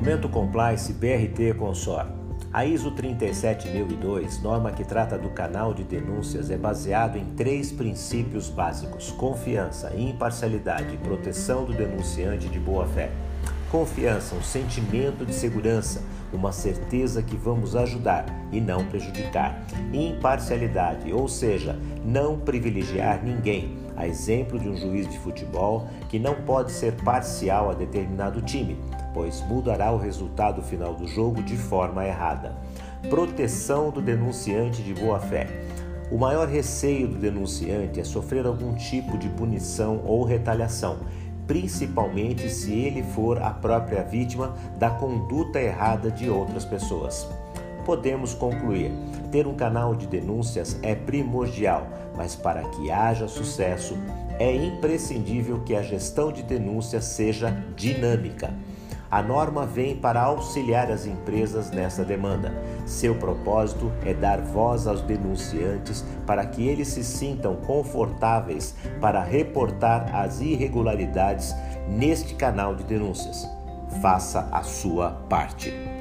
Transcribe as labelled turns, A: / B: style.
A: Momento Compliance BRT Consor. A ISO 37002, norma que trata do canal de denúncias, é baseado em três princípios básicos: confiança, imparcialidade e proteção do denunciante de boa-fé. Confiança, um sentimento de segurança, uma certeza que vamos ajudar e não prejudicar. Imparcialidade, ou seja, não privilegiar ninguém, a exemplo de um juiz de futebol que não pode ser parcial a determinado time, pois mudará o resultado final do jogo de forma errada. Proteção do denunciante de boa-fé. O maior receio do denunciante é sofrer algum tipo de punição ou retaliação principalmente se ele for a própria vítima da conduta errada de outras pessoas. Podemos concluir: ter um canal de denúncias é primordial, mas para que haja sucesso, é imprescindível que a gestão de denúncias seja dinâmica. A norma vem para auxiliar as empresas nessa demanda. Seu propósito é dar voz aos denunciantes para que eles se sintam confortáveis para reportar as irregularidades neste canal de denúncias. Faça a sua parte.